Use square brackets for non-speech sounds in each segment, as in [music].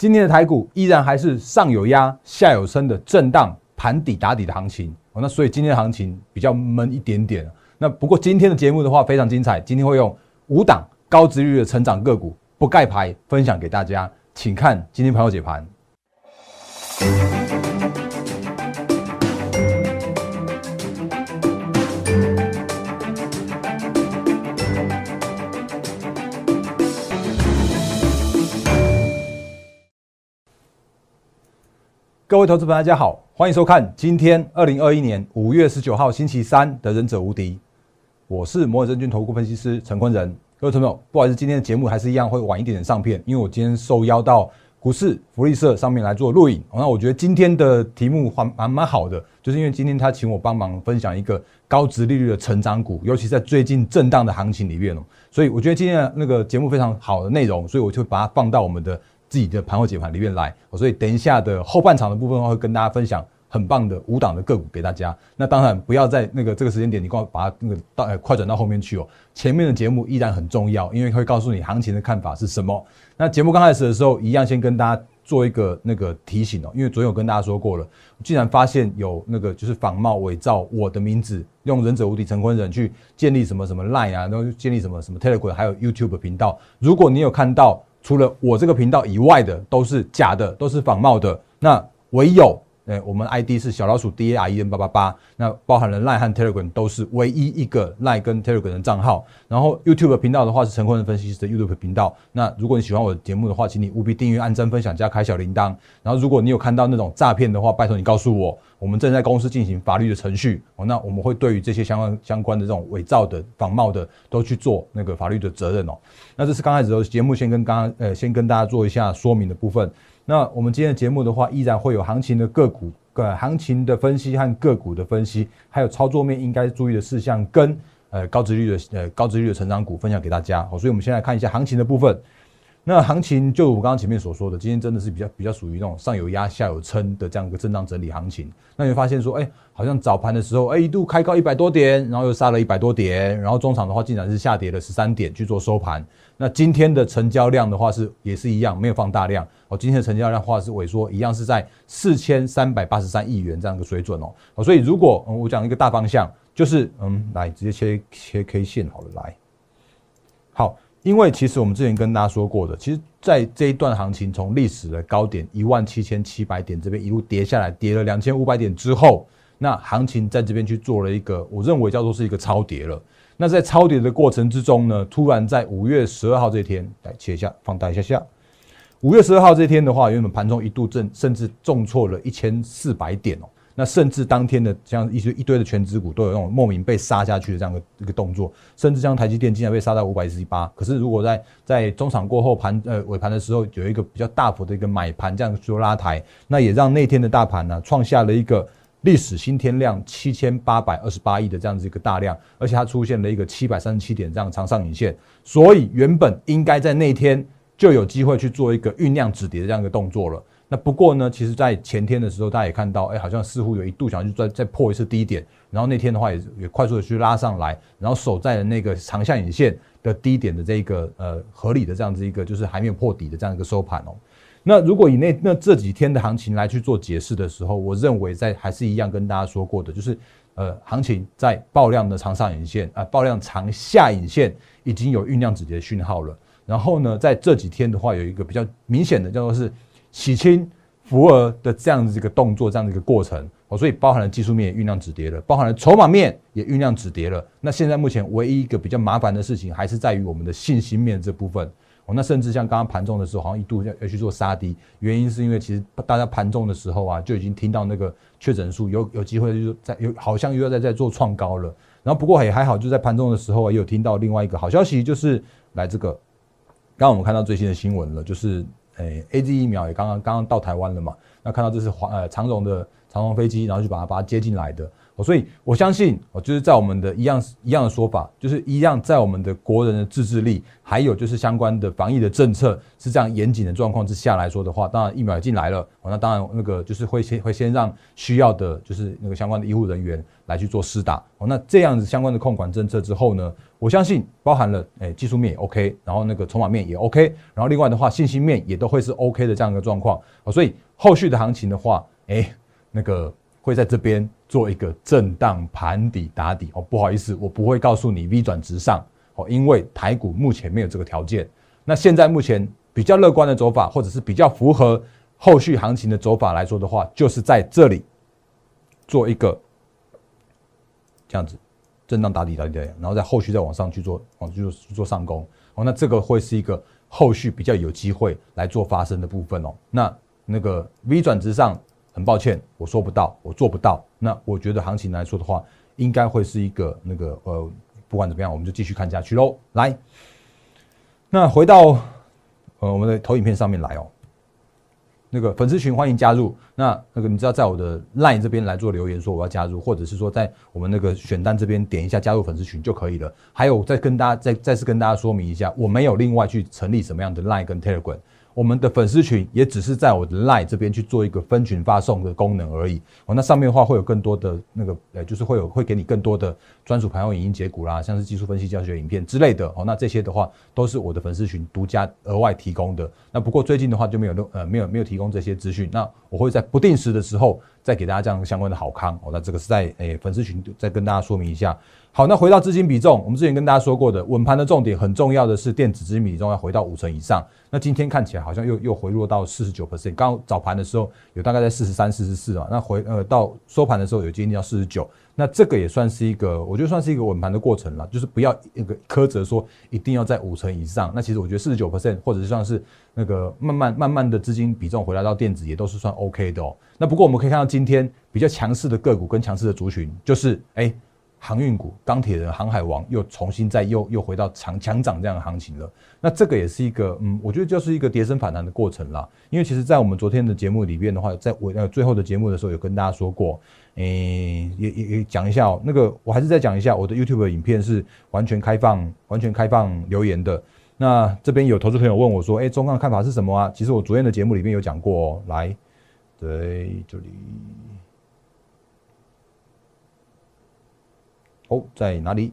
今天的台股依然还是上有压、下有升的震荡盘底打底的行情。那所以今天的行情比较闷一点点。那不过今天的节目的话非常精彩，今天会用五档高值率的成长个股不盖牌分享给大家，请看今天朋友解盘。各位投资朋友，大家好，欢迎收看今天二零二一年五月十九号星期三的《忍者无敌》，我是摩尔证券投顾分析师陈坤仁。各位朋友，不好意思，今天的节目还是一样会晚一点点上片，因为我今天受邀到股市福利社上面来做录影。那我觉得今天的题目还蛮蛮好的，就是因为今天他请我帮忙分享一个高值利率的成长股，尤其在最近震荡的行情里面哦，所以我觉得今天的那个节目非常好的内容，所以我就把它放到我们的。自己的盘后解盘里面来，所以等一下的后半场的部分会跟大家分享很棒的五档的个股给大家。那当然不要在那个这个时间点，你快把它那个到呃快转到后面去哦。前面的节目依然很重要，因为会告诉你行情的看法是什么。那节目刚开始的时候，一样先跟大家做一个那个提醒哦，因为昨天有跟大家说过了，既然发现有那个就是仿冒伪造我的名字，用忍者无敌成坤人去建立什么什么 Line 啊，然后建立什么什么 Telegram，还有 YouTube 频道，如果你有看到。除了我这个频道以外的都是假的，都是仿冒的。那唯有，呃，我们 ID 是小老鼠 D A R E N 八八八，那包含了 Line 和 Telegram 都是唯一一个 Line 跟 Telegram 的账号。然后 YouTube 频道的话是陈坤的分析师的 YouTube 频道。那如果你喜欢我的节目的话，请你务必订阅、按赞、分享加开小铃铛。然后如果你有看到那种诈骗的话，拜托你告诉我。我们正在公司进行法律的程序哦，那我们会对于这些相关相关的这种伪造的、仿冒的，都去做那个法律的责任哦。那这是刚开始的节目，先跟刚刚呃，先跟大家做一下说明的部分。那我们今天的节目的话，依然会有行情的个股、个行情的分析和个股的分析，还有操作面应该注意的事项，跟呃高值率的呃高值率的成长股分享给大家。好，所以我们先来看一下行情的部分。那行情就我刚刚前面所说的，今天真的是比较比较属于那种上有压下有撑的这样一个震荡整理行情。那你会发现说，哎，好像早盘的时候，哎，一度开高一百多点，然后又杀了一百多点，然后中场的话竟然是下跌了十三点去做收盘。那今天的成交量的话是也是一样，没有放大量哦。今天的成交量话是萎缩，一样是在四千三百八十三亿元这样一个水准哦。哦，所以如果我讲一个大方向，就是嗯，来直接切切 K 线好了，来，好。因为其实我们之前跟大家说过的，其实，在这一段行情从历史的高点一万七千七百点这边一路跌下来，跌了两千五百点之后，那行情在这边去做了一个，我认为叫做是一个超跌了。那在超跌的过程之中呢，突然在五月十二号这天，来切一下，放大一下下，五月十二号这天的话，原本盘中一度震，甚至重挫了一千四百点哦。那甚至当天的像一堆一堆的全指股都有那种莫名被杀下去的这样的一个动作，甚至像台积电竟然被杀到五百一十八。可是如果在在中场过后盘呃尾盘的时候有一个比较大幅的一个买盘这样做拉抬，那也让那天的大盘呢创下了一个历史新天量七千八百二十八亿的这样子一个大量，而且它出现了一个七百三十七点这样长上影线，所以原本应该在那天就有机会去做一个酝酿止跌的这样一个动作了。那不过呢，其实，在前天的时候，大家也看到，哎，好像似乎有一度想去再再破一次低点，然后那天的话也也快速的去拉上来，然后守在了那个长下影线的低点的这个呃合理的这样子一个就是还没有破底的这样一个收盘哦。那如果以那那这几天的行情来去做解释的时候，我认为在还是一样跟大家说过的，就是呃行情在爆量的长上影线啊爆量长下影线已经有酝酿止跌讯号了。然后呢，在这几天的话，有一个比较明显的叫做是。洗清浮额的这样子一个动作，这样的一个过程哦，所以包含了技术面酝酿止跌了，包含了筹码面也酝酿止跌了。那现在目前唯一一个比较麻烦的事情，还是在于我们的信心面这部分哦。那甚至像刚刚盘中的时候，好像一度要要去做杀低，原因是因为其实大家盘中的时候啊，就已经听到那个确诊数有有机会就是在有好像又要在在做创高了。然后不过也还好，就在盘中的时候也有听到另外一个好消息，就是来这个，刚刚我们看到最新的新闻了，就是。诶，A Z 疫苗也刚刚刚刚到台湾了嘛？那看到这是华呃长荣的长荣飞机，然后就把它把它接进来的，所以我相信，哦，就是在我们的一样一样的说法，就是一样在我们的国人的自制力，还有就是相关的防疫的政策是这样严谨的状况之下来说的话，当然疫苗进来了，哦，那当然那个就是会先会先让需要的，就是那个相关的医护人员来去做施打，哦，那这样子相关的控管政策之后呢，我相信包含了诶技术面也 OK，然后那个筹码面也 OK，然后另外的话信息面也都会是 OK 的这样一个状况，哦，所以后续的行情的话，诶，那个。会在这边做一个震荡盘底打底哦，不好意思，我不会告诉你 V 转直上哦，因为台股目前没有这个条件。那现在目前比较乐观的走法，或者是比较符合后续行情的走法来说的话，就是在这里做一个这样子震荡打底打底打底，然后在后续再往上去做，往去做去做上攻哦。那这个会是一个后续比较有机会来做发生的部分哦。那那个 V 转直上。很抱歉，我说不到，我做不到。那我觉得行情来说的话，应该会是一个那个呃，不管怎么样，我们就继续看下去喽。来，那回到呃我们的投影片上面来哦。那个粉丝群欢迎加入。那那个你知道在我的 LINE 这边来做留言说我要加入，或者是说在我们那个选单这边点一下加入粉丝群就可以了。还有再跟大家再再次跟大家说明一下，我没有另外去成立什么样的 LINE 跟 Telegram。我们的粉丝群也只是在我的 Line 这边去做一个分群发送的功能而已。哦，那上面的话会有更多的那个，呃，就是会有会给你更多的专属盘后影音解股啦，像是技术分析教学影片之类的。哦，那这些的话都是我的粉丝群独家额外提供的。那不过最近的话就没有呃没有没有提供这些资讯。那我会在不定时的时候再给大家这样相关的好康。哦，那这个是在诶粉丝群再跟大家说明一下。好，那回到资金比重，我们之前跟大家说过的，稳盘的重点很重要的是电子资金比重要回到五成以上。那今天看起来好像又又回落到四十九 percent，刚早盘的时候有大概在四十三、四十四啊，那回呃到收盘的时候有接近到四十九，那这个也算是一个，我觉得算是一个稳盘的过程了，就是不要一个苛责说一定要在五成以上。那其实我觉得四十九 percent 或者是算是那个慢慢慢慢的资金比重回来到电子也都是算 OK 的哦。那不过我们可以看到今天比较强势的个股跟强势的族群，就是哎。航运股、钢铁人、航海王又重新再又又回到强强涨这样的行情了。那这个也是一个，嗯，我觉得就是一个跌升反弹的过程啦。因为其实，在我们昨天的节目里面的话，在我呃最后的节目的时候，有跟大家说过，诶，也也也讲一下哦。那个我还是再讲一下，我的 YouTube 影片是完全开放、完全开放留言的。那这边有投资朋友问我说，哎，中钢看法是什么啊？其实我昨天的节目里面有讲过哦。来，对，这里。哦，在哪里？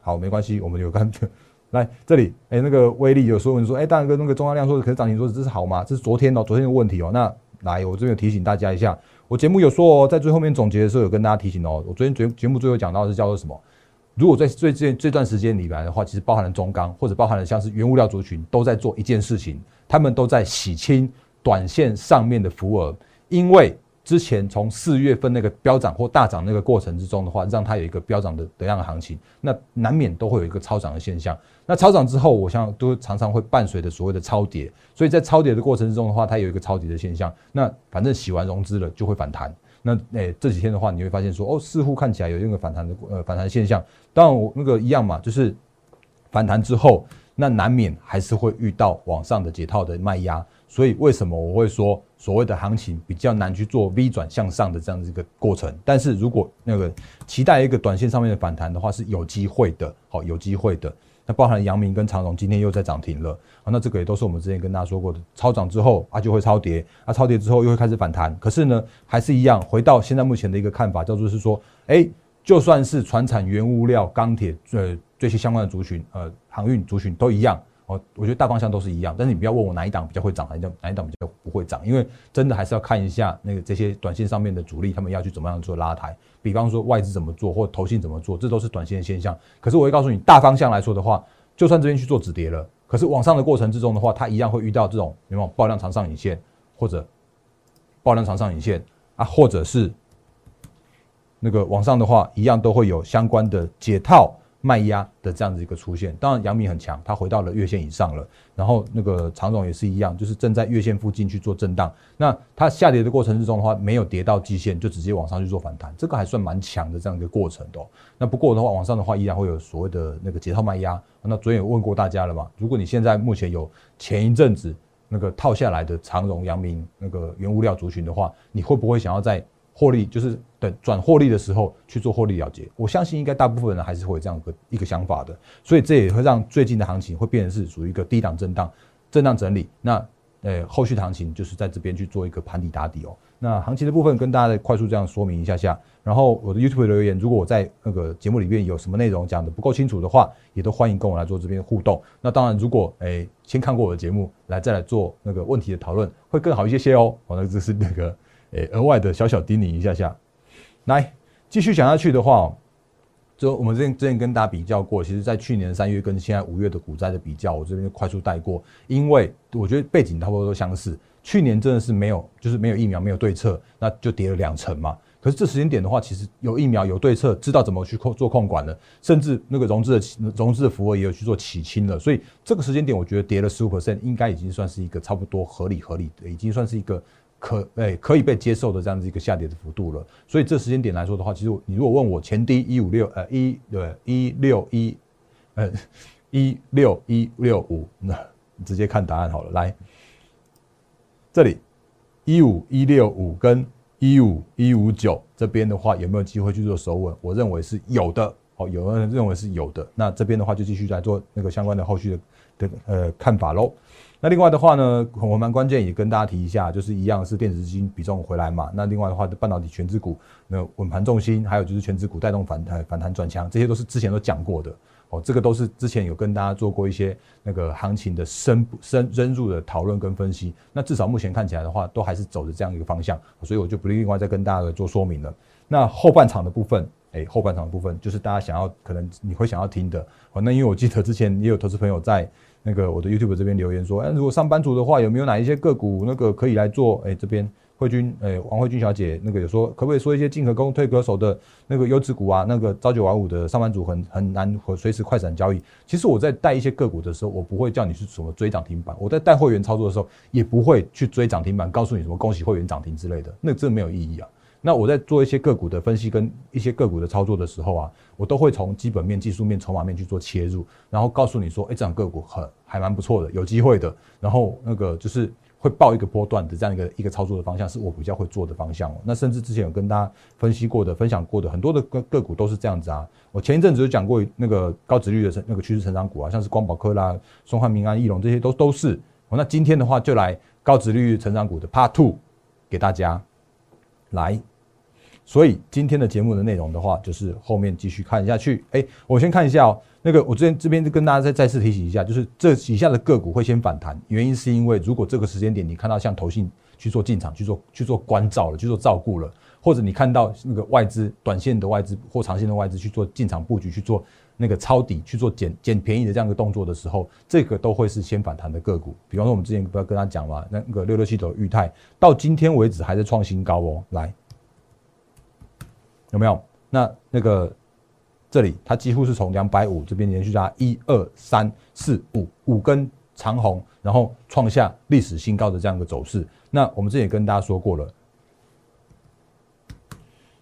好，没关系，我们有看。[laughs] 来这里，哎，那个威力有说问说，哎，大哥，那个中央量说，可是涨停说这是好吗？这是昨天哦，昨天的问题哦。那来，我这边提醒大家一下，我节目有说哦，在最后面总结的时候有跟大家提醒哦。我昨天节节目最后讲到是叫做什么？如果在最近这段时间里来的话，其实包含了中钢或者包含了像是原物料族群都在做一件事情，他们都在洗清短线上面的浮额，因为。之前从四月份那个飙涨或大涨那个过程之中的话，让它有一个飙涨的这样的行情，那难免都会有一个超涨的现象。那超涨之后，我想都常常会伴随着所谓的超跌，所以在超跌的过程之中的话，它有一个超跌的现象。那反正洗完融资了就会反弹。那诶这几天的话，你会发现说哦，似乎看起来有一个反弹的呃反弹现象。当然我那个一样嘛，就是反弹之后，那难免还是会遇到往上的解套的卖压。所以为什么我会说所谓的行情比较难去做 V 转向上的这样子一个过程？但是如果那个期待一个短线上面的反弹的话，是有机会的，好，有机会的。那包含阳明跟长荣今天又在涨停了，啊，那这个也都是我们之前跟大家说过的，超涨之后啊就会超跌，啊超跌之后又会开始反弹。可是呢，还是一样，回到现在目前的一个看法，叫做是说，哎，就算是船产、原物料、钢铁，呃，这些相关的族群，呃，航运族群都一样。哦，我觉得大方向都是一样，但是你不要问我哪一档比较会涨，哪一档哪一档比较不会涨，因为真的还是要看一下那个这些短线上面的主力他们要去怎么样做拉抬，比方说外资怎么做或投信怎么做，这都是短线的现象。可是我会告诉你，大方向来说的话，就算这边去做止跌了，可是往上的过程之中的话，它一样会遇到这种有没有爆量长上影线，或者爆量长上影线啊，或者是那个往上的话，一样都会有相关的解套。卖压的这样子一个出现，当然阳明很强，它回到了月线以上了。然后那个长总也是一样，就是正在月线附近去做震荡。那它下跌的过程之中的话，没有跌到季线，就直接往上去做反弹，这个还算蛮强的这样一个过程的。那不过的话，往上的话依然会有所谓的那个解套卖压。那昨天有问过大家了嘛？如果你现在目前有前一阵子那个套下来的长荣、阳明那个原物料族群的话，你会不会想要在？获利，就是等转获利的时候去做获利了结。我相信应该大部分人还是会有这样个一个想法的，所以这也会让最近的行情会变成是属于一个低档震荡、震荡整理。那呃，后续行情就是在这边去做一个盘底打底哦。那行情的部分跟大家快速这样说明一下下，然后我的 YouTube 留言，如果我在那个节目里面有什么内容讲的不够清楚的话，也都欢迎跟我来做这边互动。那当然，如果诶先看过我的节目来再来做那个问题的讨论，会更好一些些哦。哦，那这是那个诶额外的小小叮咛一下下。来继续讲下去的话。就我们之前之前跟大家比较过，其实，在去年三月跟现在五月的股灾的比较，我这边就快速带过，因为我觉得背景差不多都相似。去年真的是没有，就是没有疫苗，没有对策，那就跌了两成嘛。可是这时间点的话，其实有疫苗，有对策，知道怎么去控做控管了，甚至那个融资的融资的服务也有去做起清了。所以这个时间点，我觉得跌了十五 percent，应该已经算是一个差不多合理合理的，已经算是一个。可诶，可以被接受的这样子一个下跌的幅度了。所以这时间点来说的话，其实你如果问我前低一五六呃一对一六一呃一六一六五，那直接看答案好了。来，这里一五一六五跟一五一五九这边的话，有没有机会去做守稳？我认为是有的。哦，有人认为是有的。那这边的话，就继续来做那个相关的后续的的呃看法喽。那另外的话呢，我蛮关键也跟大家提一下，就是一样是电子资金比重回来嘛。那另外的话，半导体全资股那稳盘重心，还有就是全资股带动反弹反弹转强，这些都是之前都讲过的哦。这个都是之前有跟大家做过一些那个行情的深深深入的讨论跟分析。那至少目前看起来的话，都还是走着这样一个方向，所以我就不另外再跟大家做说明了。那后半场的部分，哎，后半场的部分就是大家想要可能你会想要听的哦。那因为我记得之前也有投资朋友在。那个我的 YouTube 这边留言说，哎，如果上班族的话，有没有哪一些个股那个可以来做？哎，这边慧君，哎，王慧君小姐，那个有说可不可以说一些进可攻退可守的那个优质股啊？那个朝九晚五的上班族很很难和随时快闪交易。其实我在带一些个股的时候，我不会叫你去什么追涨停板。我在带会员操作的时候，也不会去追涨停板，告诉你什么恭喜会员涨停之类的，那这没有意义啊。那我在做一些个股的分析跟一些个股的操作的时候啊，我都会从基本面、技术面、筹码面去做切入，然后告诉你说，哎，这样个股很还蛮不错的，有机会的。然后那个就是会报一个波段的这样一个一个操作的方向，是我比较会做的方向哦。那甚至之前有跟大家分析过的、分享过的很多的个个股都是这样子啊。我前一阵子有讲过那个高值率的那个趋势成长股啊，像是光宝科啦、松汉、民安、易龙这些都都是。那今天的话就来高值率成长股的 Part Two 给大家来。所以今天的节目的内容的话，就是后面继续看下去。哎，我先看一下哦。那个，我之前这边就跟大家再再次提醒一下，就是这以下的个股会先反弹，原因是因为如果这个时间点你看到像投信去做进场、去做去做关照了、去做照顾了，或者你看到那个外资短线的外资或长线的外资去做进场布局、去做那个抄底、去做捡捡便宜的这样一个动作的时候，这个都会是先反弹的个股。比方说，我们之前不要跟他讲嘛，那个六六七的裕泰到今天为止还在创新高哦，来。有没有？那那个这里，它几乎是从两百五这边连续加一二三四五五根长红，然后创下历史新高的这样一个走势。那我们之前也跟大家说过了，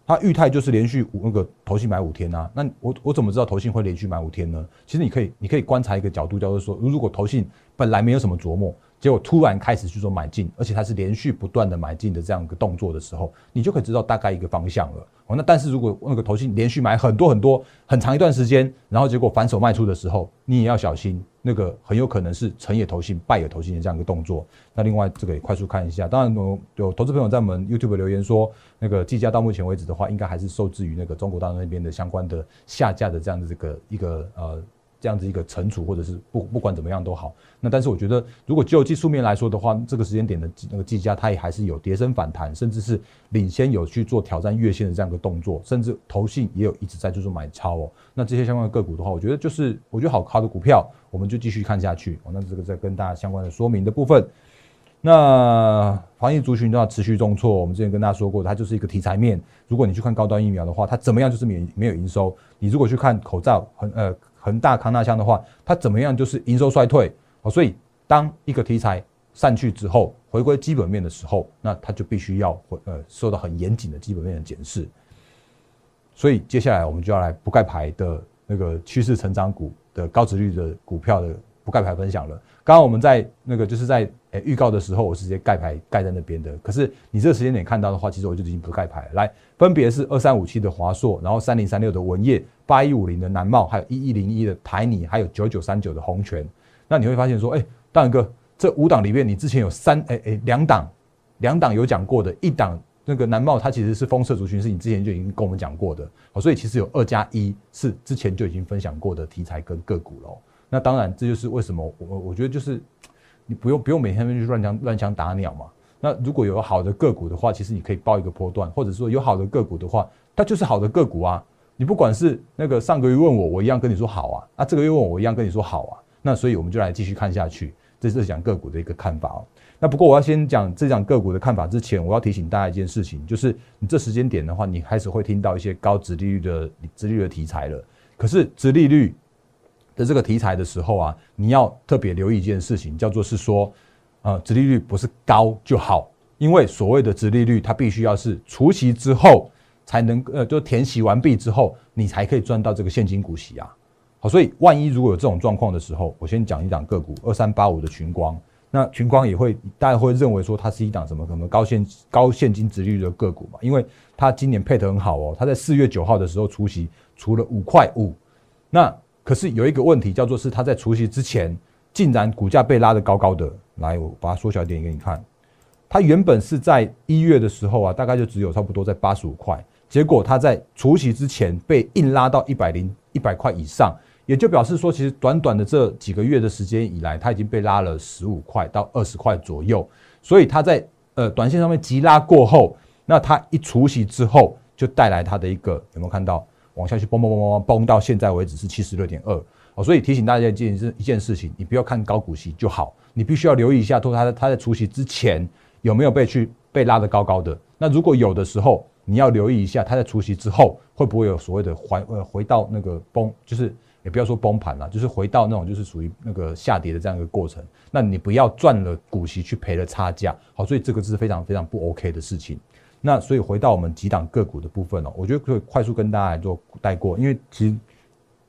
它裕泰就是连续五那个投信买五天啊。那我我怎么知道投信会连续买五天呢？其实你可以你可以观察一个角度，叫做说，如果投信本来没有什么琢磨。结果突然开始去做买进，而且它是连续不断的买进的这样一个动作的时候，你就可以知道大概一个方向了。哦，那但是如果那个投信连续买很多很多很长一段时间，然后结果反手卖出的时候，你也要小心，那个很有可能是成也投信，败也投信的这样一个动作。那另外这个也快速看一下，当然有有投资朋友在我们 YouTube 留言说，那个计价到目前为止的话，应该还是受制于那个中国大陆那边的相关的下架的这样的这个一个呃。这样子一个存储，或者是不不管怎么样都好。那但是我觉得，如果就技术面来说的话，这个时间点的那个计价，它也还是有跌升反弹，甚至是领先有去做挑战月线的这样一个动作，甚至投信也有一直在就是买超哦。那这些相关的个股的话，我觉得就是我觉得好好的股票，我们就继续看下去。哦，那这个在跟大家相关的说明的部分。那防疫族群都要持续重挫，我们之前跟大家说过，它就是一个题材面。如果你去看高端疫苗的话，它怎么样就是免没有营收。你如果去看口罩，很呃。恒大康纳香的话，它怎么样就是营收衰退哦，所以当一个题材散去之后，回归基本面的时候，那它就必须要回呃受到很严谨的基本面的检视。所以接下来我们就要来不盖牌的那个趋势成长股的高值率的股票的不盖牌分享了。刚刚我们在那个就是在诶预告的时候，我直接盖牌盖在那边的。可是你这个时间点看到的话，其实我就已经不盖牌了。来，分别是二三五七的华硕，然后三零三六的文业，八一五零的南茂，还有一一零一的台泥，还有九九三九的红泉。那你会发现说，哎，大勇哥，这五档里面，你之前有三哎哎两档，两档有讲过的，一档那个南茂它其实是封测族群，是你之前就已经跟我们讲过的。好，所以其实有二加一是之前就已经分享过的题材跟个股喽。那当然，这就是为什么我我觉得就是你不用不用每天去乱枪乱枪打鸟嘛。那如果有好的个股的话，其实你可以报一个波段，或者说有好的个股的话，它就是好的个股啊。你不管是那个上个月问我，我一样跟你说好啊。那这个月问我，我一样跟你说好啊。那所以我们就来继续看下去，这是讲个股的一个看法哦。那不过我要先讲这讲个股的看法之前，我要提醒大家一件事情，就是你这时间点的话，你开始会听到一些高值利率的值利率的题材了。可是值利率。的这个题材的时候啊，你要特别留意一件事情，叫做是说，呃，殖利率不是高就好，因为所谓的殖利率，它必须要是除息之后才能，呃，就填息完毕之后，你才可以赚到这个现金股息啊。好，所以万一如果有这种状况的时候，我先讲一档个股二三八五的群光，那群光也会大家会认为说它是一档什么什么高现高现金殖率的个股嘛，因为它今年配得很好哦，它在四月九号的时候除息除了五块五，那。可是有一个问题，叫做是它在除夕之前，竟然股价被拉得高高的。来，我把它缩小一点给你看。它原本是在一月的时候啊，大概就只有差不多在八十五块，结果它在除夕之前被硬拉到一百零一百块以上，也就表示说，其实短短的这几个月的时间以来，它已经被拉了十五块到二十块左右。所以它在呃短线上面急拉过后，那它一除夕之后，就带来它的一个有没有看到？往下去蹦蹦蹦蹦蹦蹦到现在为止是七十六点二哦，所以提醒大家一件事一件事情，你不要看高股息就好，你必须要留意一下，说它它在除息之前有没有被去被拉得高高的。那如果有的时候，你要留意一下，它在除息之后会不会有所谓的还呃回到那个崩，就是也不要说崩盘了，就是回到那种就是属于那个下跌的这样一个过程。那你不要赚了股息去赔了差价，好，所以这个是非常非常不 OK 的事情。那所以回到我们几档个股的部分哦，我觉得可以快速跟大家来做带过，因为其实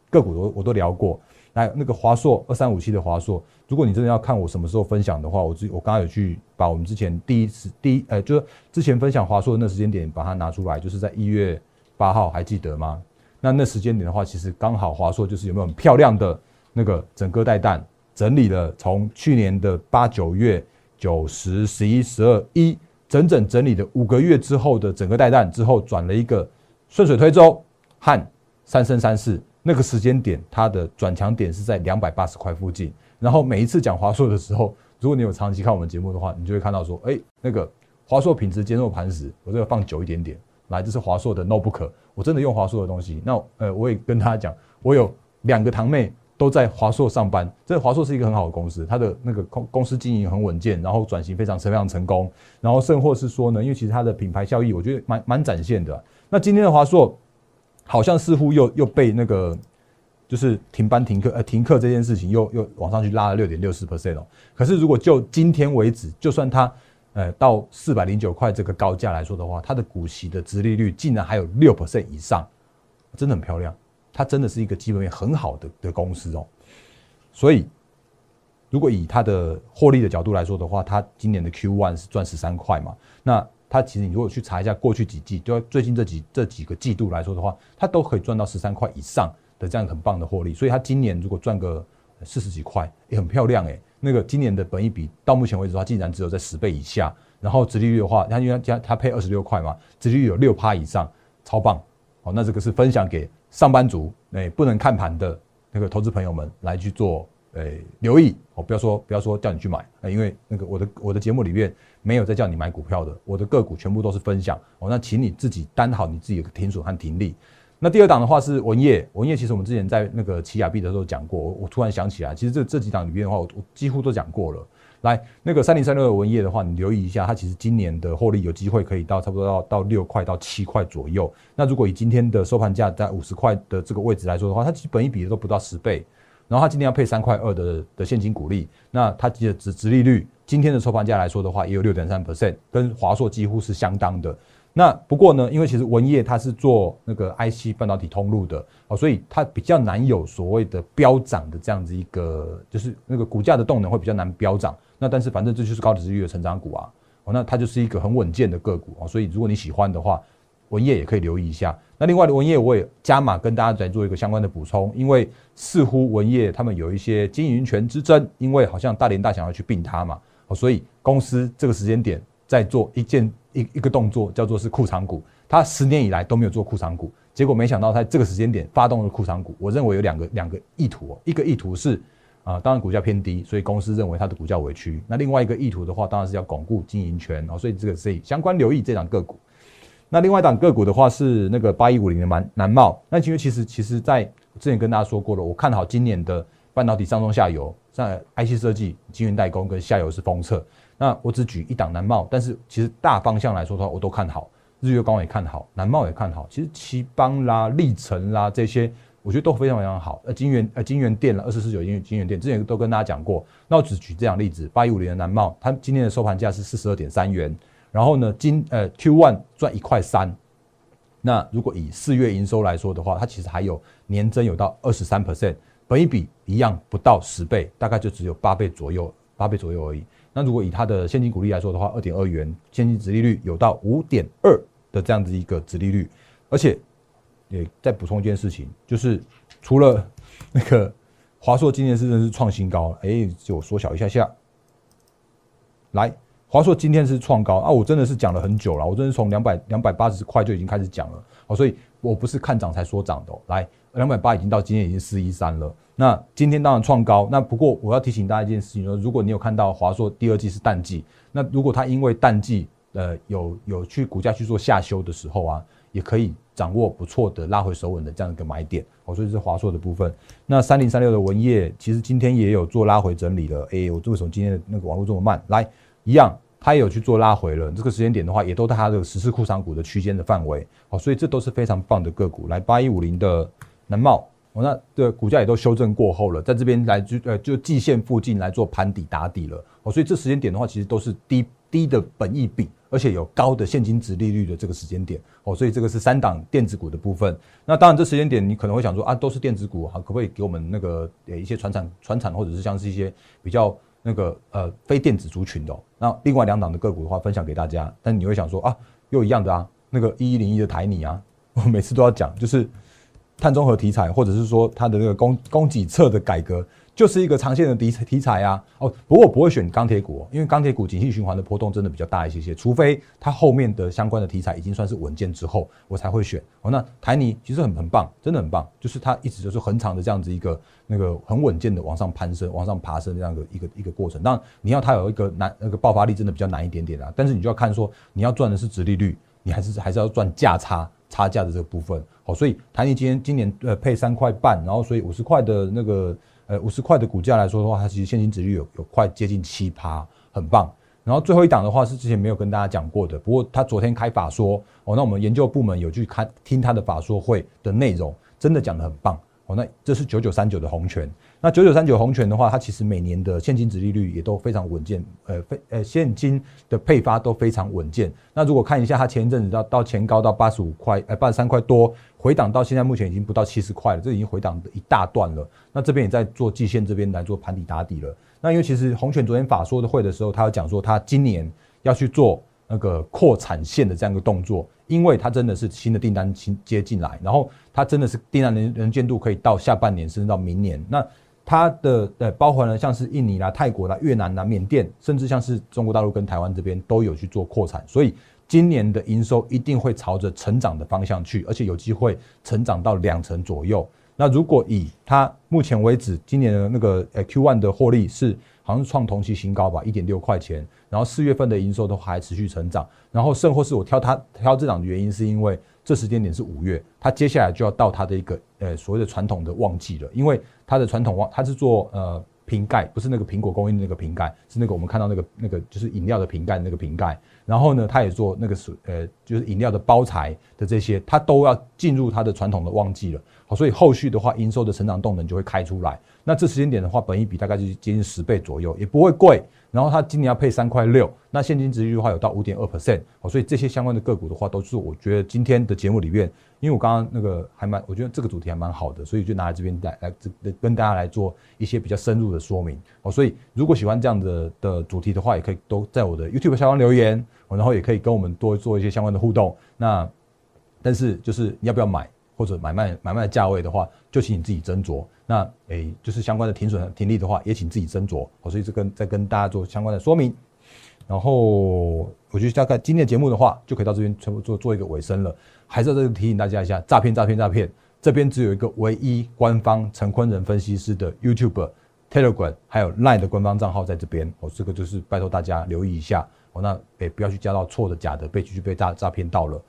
个股我我都聊过。来，那个华硕二三五七的华硕，如果你真的要看我什么时候分享的话，我之我刚刚有去把我们之前第一次第一呃，就是之前分享华硕的那时间点把它拿出来，就是在一月八号，还记得吗？那那时间点的话，其实刚好华硕就是有没有很漂亮的那个整个带弹整理了，从去年的八九月九十十一十二一。整整整理的五个月之后的整个带弹之后，转了一个顺水推舟和三生三世那个时间点，它的转强点是在两百八十块附近。然后每一次讲华硕的时候，如果你有长期看我们节目的话，你就会看到说，哎，那个华硕品质坚若磐石，我这个放久一点点。来，这是华硕的 notebook，我真的用华硕的东西。那呃，我也跟大家讲，我有两个堂妹。都在华硕上班，这华硕是一个很好的公司，它的那个公公司经营很稳健，然后转型非常非常成功，然后甚或是说呢，因为其实它的品牌效益，我觉得蛮蛮展现的。那今天的华硕好像似乎又又被那个就是停班停课呃停课这件事情又又往上去拉了六点六四 percent 哦。可是如果就今天为止，就算它呃到四百零九块这个高价来说的话，它的股息的殖利率竟然还有六 percent 以上，真的很漂亮。它真的是一个基本面很好的的公司哦，所以如果以它的获利的角度来说的话，它今年的 Q one 是赚十三块嘛？那它其实你如果去查一下过去几季，就最近这几这几个季度来说的话，它都可以赚到十三块以上的这样很棒的获利。所以它今年如果赚个四十几块，也很漂亮诶。那个今年的本益比到目前为止的话，竟然只有在十倍以下。然后殖利率的话，它因为它它配二十六块嘛，殖利率有六趴以上，超棒。好，那这个是分享给。上班族，哎，不能看盘的那个投资朋友们来去做，哎，留意哦，不要说不要说叫你去买，因为那个我的我的节目里面没有在叫你买股票的，我的个股全部都是分享哦，那请你自己担好你自己的停损和停利。那第二档的话是文业，文业其实我们之前在那个奇亚币的时候讲过，我我突然想起来，其实这这几档里面的话，我我几乎都讲过了。来，那个三零三六的文业的话，你留意一下，它其实今年的获利有机会可以到差不多到到六块到七块左右。那如果以今天的收盘价在五十块的这个位置来说的话，它基本一比都不到十倍。然后它今天要配三块二的的现金股利，那它的值值利率今天的收盘价来说的话，也有六点三 percent，跟华硕几乎是相当的。那不过呢，因为其实文业它是做那个 IC 半导体通路的哦，所以它比较难有所谓的飙涨的这样子一个，就是那个股价的动能会比较难飙涨。那但是反正这就是高值率的成长股啊，哦，那它就是一个很稳健的个股哦，所以如果你喜欢的话，文业也可以留意一下。那另外的文业我也加码跟大家再做一个相关的补充，因为似乎文业他们有一些经营权之争，因为好像大连大想要去并它嘛，哦，所以公司这个时间点在做一件一一个动作，叫做是库藏股。它十年以来都没有做库藏股，结果没想到在这个时间点发动了库藏股。我认为有两个两个意图哦，一个意图是啊，当然股价偏低，所以公司认为它的股价委屈。那另外一个意图的话，当然是要巩固经营权哦，所以这个是相关留意这档个股。那另外一档个股的话是那个八一五零的南南茂。那其实其实其实在之前跟大家说过了，我看好今年的半导体上中下游，在 IC 设计、晶圆代工跟下游是封测。那我只举一档南茂，但是其实大方向来说的话，我都看好。日月光也看好，南茂也看好。其实奇邦啦、历程啦这些，我觉得都非常非常好。呃，金源呃金源店了，二四四九金金源店之前都跟大家讲过。那我只举这样例子，八一五零的南茂，它今天的收盘价是四十二点三元。然后呢，今呃 Q one 赚一块三，那如果以四月营收来说的话，它其实还有年增有到二十三 percent，本一比一样不到十倍，大概就只有八倍左右，八倍左右而已。那如果以它的现金股利来说的话，二点二元，现金值利率有到五点二的这样子一个值利率，而且也再补充一件事情，就是除了那个华硕今年是真是创新高，哎，就缩小一下下，来。华硕今天是创高啊！我真的是讲了很久了，我真是从两百两百八十块就已经开始讲了哦，所以我不是看涨才说涨的。来，两百八已经到今天已经四一三了。那今天当然创高，那不过我要提醒大家一件事情，说如果你有看到华硕第二季是淡季，那如果它因为淡季呃有有去股价去做下修的时候啊，也可以掌握不错的拉回手稳的这样一个买点哦。所以是华硕的部分。那三零三六的文业其实今天也有做拉回整理了。哎，我为什么今天的那个网络这么慢？来。一样，它也有去做拉回了。这个时间点的话，也都在它的十四库藏股的区间的范围。好，所以这都是非常棒的个股。来，八一五零的南茂，哦，那的股价也都修正过后了，在这边来就呃就季线附近来做盘底打底了。哦，所以这时间点的话，其实都是低低的本益比，而且有高的现金值利率的这个时间点。哦，所以这个是三档电子股的部分。那当然，这时间点你可能会想说啊，都是电子股，可不可以给我们那个呃一些传产传产或者是像是一些比较。那个呃非电子族群的，那另外两档的个股的话，分享给大家。但你会想说啊，又一样的啊，那个一一零一的台泥啊，我 [laughs] 每次都要讲，就是碳中和题材，或者是说它的那个供供给侧的改革。就是一个长线的题题材啊，哦，不过我不会选钢铁股，因为钢铁股景气循环的波动真的比较大一些些，除非它后面的相关的题材已经算是稳健之后，我才会选。哦，那台泥其实很很棒，真的很棒，就是它一直就是很长的这样子一个那个很稳健的往上攀升、往上爬升这样的一个一个过程。当然你要它有一个难那个爆发力，真的比较难一点点啊。但是你就要看说你要赚的是殖利率，你还是还是要赚价差差价的这个部分。好，所以台泥今天今年呃配三块半，然后所以五十块的那个。呃，五十块的股价来说的话，它其实现金值率有有快接近七趴，很棒。然后最后一档的话是之前没有跟大家讲过的，不过他昨天开法说哦，那我们研究部门有去看听他的法说会的内容，真的讲的很棒哦。那这是九九三九的红权。那九九三九红权的话，它其实每年的现金值利率也都非常稳健，呃，非呃现金的配发都非常稳健。那如果看一下它前一阵子到到前高到八十五块，呃八十三块多，回档到现在目前已经不到七十块了，这已经回档一大段了。那这边也在做季线这边来做盘底打底了。那因为其实红权昨天法说的会的时候，他有讲说他今年要去做那个扩产线的这样一个动作，因为它真的是新的订单新接进来，然后它真的是订单能能见度可以到下半年甚至到明年。那它的呃包含了像是印尼啦、泰国啦、越南啦、缅甸，甚至像是中国大陆跟台湾这边都有去做扩产，所以今年的营收一定会朝着成长的方向去，而且有机会成长到两成左右。那如果以它目前为止今年的那个呃 Q one 的获利是好像是创同期新高吧，一点六块钱，然后四月份的营收都还持续成长，然后甚或是我挑它挑这档的原因是因为。这时间点是五月，它接下来就要到它的一个呃所谓的传统的旺季了，因为它的传统旺，它是做呃瓶盖，不是那个苹果供应那个瓶盖，是那个我们看到那个那个就是饮料的瓶盖那个瓶盖。然后呢，它也做那个水呃就是饮料的包材的这些，它都要进入它的传统的旺季了。好，所以后续的话，营收的成长动能就会开出来。那这时间点的话，本一比大概就接近十倍左右，也不会贵。然后它今年要配三块六，那现金值率的话有到五点二 percent，哦，所以这些相关的个股的话，都是我觉得今天的节目里面，因为我刚刚那个还蛮，我觉得这个主题还蛮好的，所以就拿来这边来来这跟大家来做一些比较深入的说明，哦，所以如果喜欢这样的的主题的话，也可以都在我的 YouTube 下方留言，然后也可以跟我们多做一些相关的互动。那但是就是你要不要买？或者买卖买卖的价位的话，就请你自己斟酌。那诶，就是相关的停损停利的话，也请自己斟酌。好，所以这跟再跟大家做相关的说明。然后我觉得大概今天的节目的话，就可以到这边全部做做一个尾声了。还是在这里提醒大家一下，诈骗诈骗诈骗，这边只有一个唯一官方陈坤仁分析师的 YouTube、Telegram 还有 Line 的官方账号在这边。哦，这个就是拜托大家留意一下。哦，那诶不要去加到错的假的，被继续被诈诈骗到了。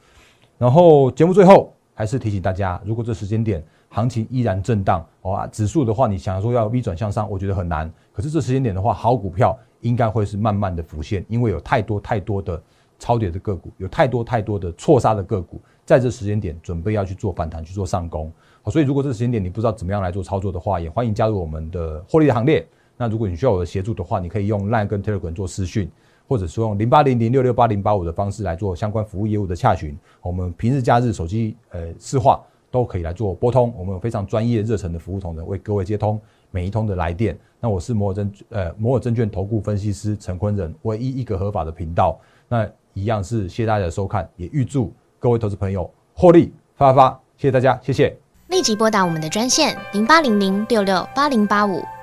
然后节目最后。还是提醒大家，如果这时间点行情依然震荡，哦，指数的话，你想说要 V 转向上，我觉得很难。可是这时间点的话，好股票应该会是慢慢的浮现，因为有太多太多的超跌的个股，有太多太多的错杀的个股，在这时间点准备要去做反弹，去做上攻。好，所以如果这时间点你不知道怎么样来做操作的话，也欢迎加入我们的获利行列。那如果你需要我的协助的话，你可以用 Line 跟 Telegram 做私讯。或者说用零八零零六六八零八五的方式来做相关服务业务的洽询，我们平日假日手机呃市话都可以来做拨通，我们有非常专业热诚的服务同仁为各位接通每一通的来电。那我是摩尔证呃摩尔证券投顾分析师陈坤仁，唯一一个合法的频道。那一样是谢谢大家的收看，也预祝各位投资朋友获利发发发，谢谢大家，谢谢。立即拨打我们的专线零八零零六六八零八五。